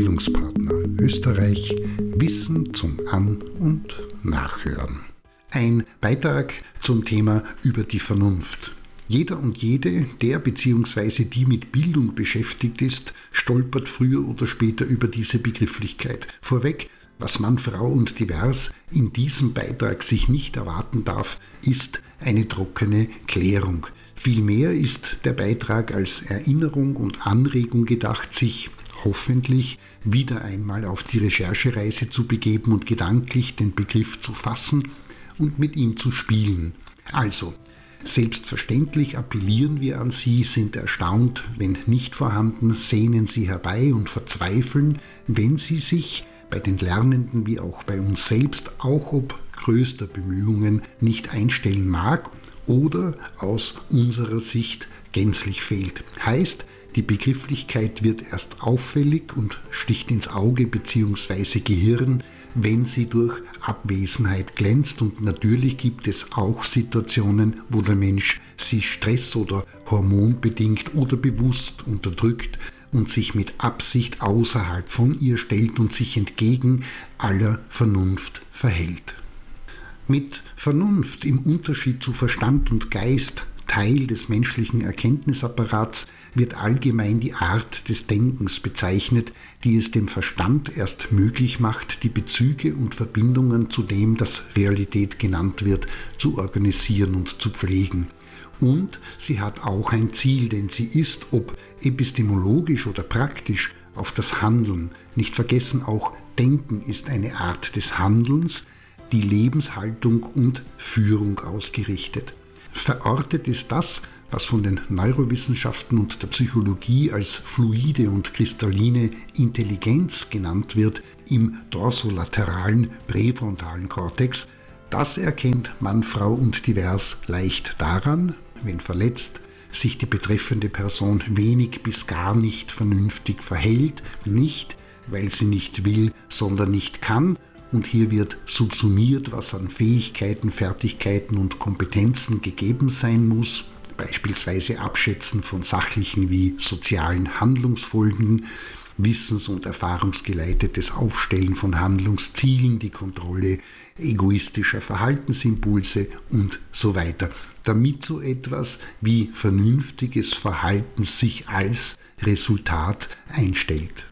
Bildungspartner Österreich Wissen zum An- und Nachhören. Ein Beitrag zum Thema über die Vernunft. Jeder und jede, der bzw. die mit Bildung beschäftigt ist, stolpert früher oder später über diese Begrifflichkeit. Vorweg, was Mann, Frau und divers in diesem Beitrag sich nicht erwarten darf, ist eine trockene Klärung. Vielmehr ist der Beitrag als Erinnerung und Anregung gedacht, sich hoffentlich wieder einmal auf die Recherchereise zu begeben und gedanklich den Begriff zu fassen und mit ihm zu spielen. Also, selbstverständlich appellieren wir an Sie, sind erstaunt, wenn nicht vorhanden, sehnen Sie herbei und verzweifeln, wenn Sie sich bei den Lernenden wie auch bei uns selbst, auch ob größter Bemühungen, nicht einstellen mag oder aus unserer Sicht gänzlich fehlt. Heißt, die Begrifflichkeit wird erst auffällig und sticht ins Auge bzw. Gehirn, wenn sie durch Abwesenheit glänzt. Und natürlich gibt es auch Situationen, wo der Mensch sie stress- oder hormonbedingt oder bewusst unterdrückt und sich mit Absicht außerhalb von ihr stellt und sich entgegen aller Vernunft verhält. Mit Vernunft im Unterschied zu Verstand und Geist Teil des menschlichen Erkenntnisapparats wird allgemein die Art des Denkens bezeichnet, die es dem Verstand erst möglich macht, die Bezüge und Verbindungen zu dem, das Realität genannt wird, zu organisieren und zu pflegen. Und sie hat auch ein Ziel, denn sie ist, ob epistemologisch oder praktisch, auf das Handeln. Nicht vergessen, auch Denken ist eine Art des Handelns, die Lebenshaltung und Führung ausgerichtet. Verortet ist das, was von den Neurowissenschaften und der Psychologie als fluide und kristalline Intelligenz genannt wird, im dorsolateralen präfrontalen Kortex. Das erkennt Mann, Frau und divers leicht daran, wenn verletzt, sich die betreffende Person wenig bis gar nicht vernünftig verhält, nicht weil sie nicht will, sondern nicht kann, und hier wird subsumiert, was an Fähigkeiten, Fertigkeiten und Kompetenzen gegeben sein muss, beispielsweise Abschätzen von sachlichen wie sozialen Handlungsfolgen, wissens- und erfahrungsgeleitetes Aufstellen von Handlungszielen, die Kontrolle egoistischer Verhaltensimpulse und so weiter, damit so etwas wie vernünftiges Verhalten sich als Resultat einstellt.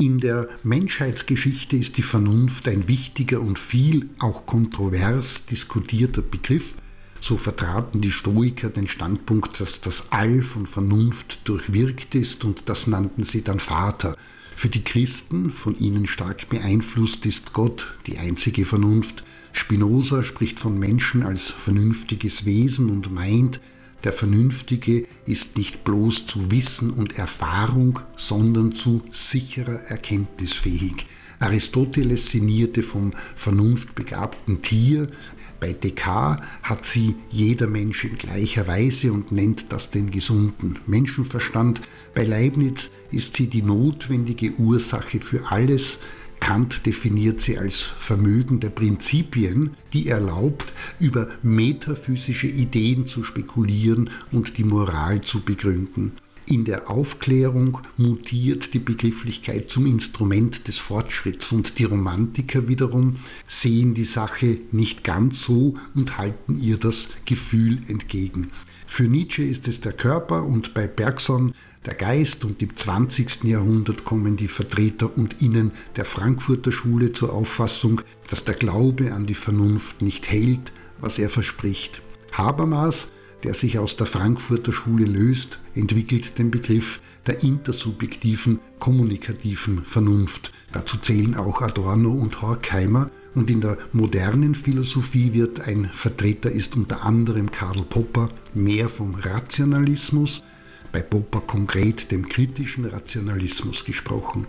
In der Menschheitsgeschichte ist die Vernunft ein wichtiger und viel auch kontrovers diskutierter Begriff. So vertraten die Stoiker den Standpunkt, dass das All von Vernunft durchwirkt ist und das nannten sie dann Vater. Für die Christen, von ihnen stark beeinflusst, ist Gott die einzige Vernunft. Spinoza spricht von Menschen als vernünftiges Wesen und meint, der Vernünftige ist nicht bloß zu Wissen und Erfahrung, sondern zu sicherer Erkenntnis fähig. Aristoteles sinnierte vom vernunftbegabten Tier. Bei Descartes hat sie jeder Mensch in gleicher Weise und nennt das den gesunden Menschenverstand. Bei Leibniz ist sie die notwendige Ursache für alles, Kant definiert sie als Vermögen der Prinzipien, die erlaubt, über metaphysische Ideen zu spekulieren und die Moral zu begründen. In der Aufklärung mutiert die Begrifflichkeit zum Instrument des Fortschritts und die Romantiker wiederum sehen die Sache nicht ganz so und halten ihr das Gefühl entgegen. Für Nietzsche ist es der Körper und bei Bergson der Geist und im 20. Jahrhundert kommen die Vertreter und Innen der Frankfurter Schule zur Auffassung, dass der Glaube an die Vernunft nicht hält, was er verspricht. Habermas, der sich aus der Frankfurter Schule löst, entwickelt den Begriff der intersubjektiven, kommunikativen Vernunft. Dazu zählen auch Adorno und Horkheimer und in der modernen Philosophie wird ein Vertreter ist unter anderem Karl Popper mehr vom Rationalismus, bei Popper konkret dem kritischen Rationalismus gesprochen.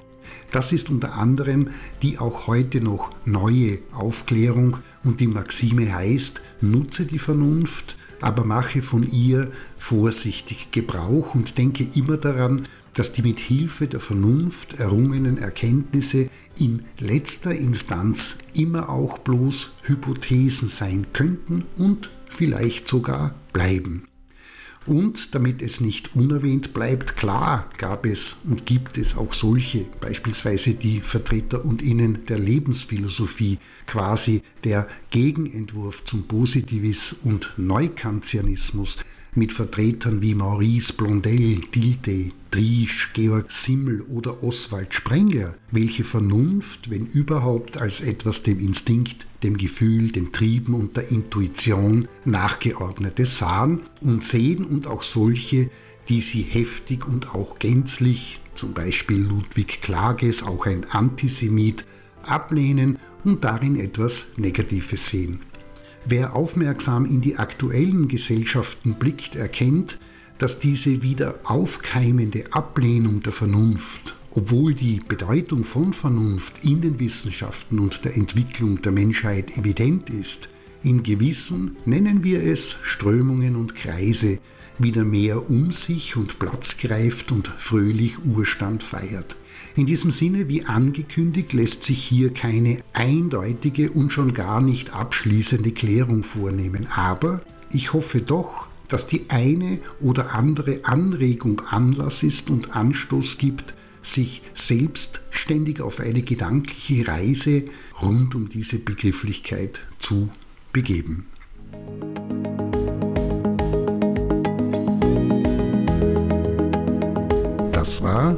Das ist unter anderem die auch heute noch neue Aufklärung und die Maxime heißt, nutze die Vernunft, aber mache von ihr vorsichtig Gebrauch und denke immer daran, dass die mit Hilfe der Vernunft errungenen Erkenntnisse in letzter Instanz immer auch bloß Hypothesen sein könnten und vielleicht sogar bleiben. Und damit es nicht unerwähnt bleibt, klar gab es und gibt es auch solche, beispielsweise die Vertreter und Innen der Lebensphilosophie, quasi der Gegenentwurf zum Positivis und Neukantianismus, mit Vertretern wie Maurice Blondel, Dilthey, Driesch, Georg Simmel oder Oswald Sprengler, welche Vernunft, wenn überhaupt, als etwas dem Instinkt, dem Gefühl, den Trieben und der Intuition nachgeordnete sahen und sehen und auch solche, die sie heftig und auch gänzlich, zum Beispiel Ludwig Klages, auch ein Antisemit, ablehnen und darin etwas Negatives sehen. Wer aufmerksam in die aktuellen Gesellschaften blickt, erkennt, dass diese wieder aufkeimende Ablehnung der Vernunft, obwohl die Bedeutung von Vernunft in den Wissenschaften und der Entwicklung der Menschheit evident ist, in gewissen, nennen wir es, Strömungen und Kreise wieder mehr um sich und Platz greift und fröhlich Urstand feiert. In diesem Sinne, wie angekündigt, lässt sich hier keine eindeutige und schon gar nicht abschließende Klärung vornehmen. Aber ich hoffe doch, dass die eine oder andere Anregung Anlass ist und Anstoß gibt, sich selbstständig auf eine gedankliche Reise rund um diese Begrifflichkeit zu begeben. Das war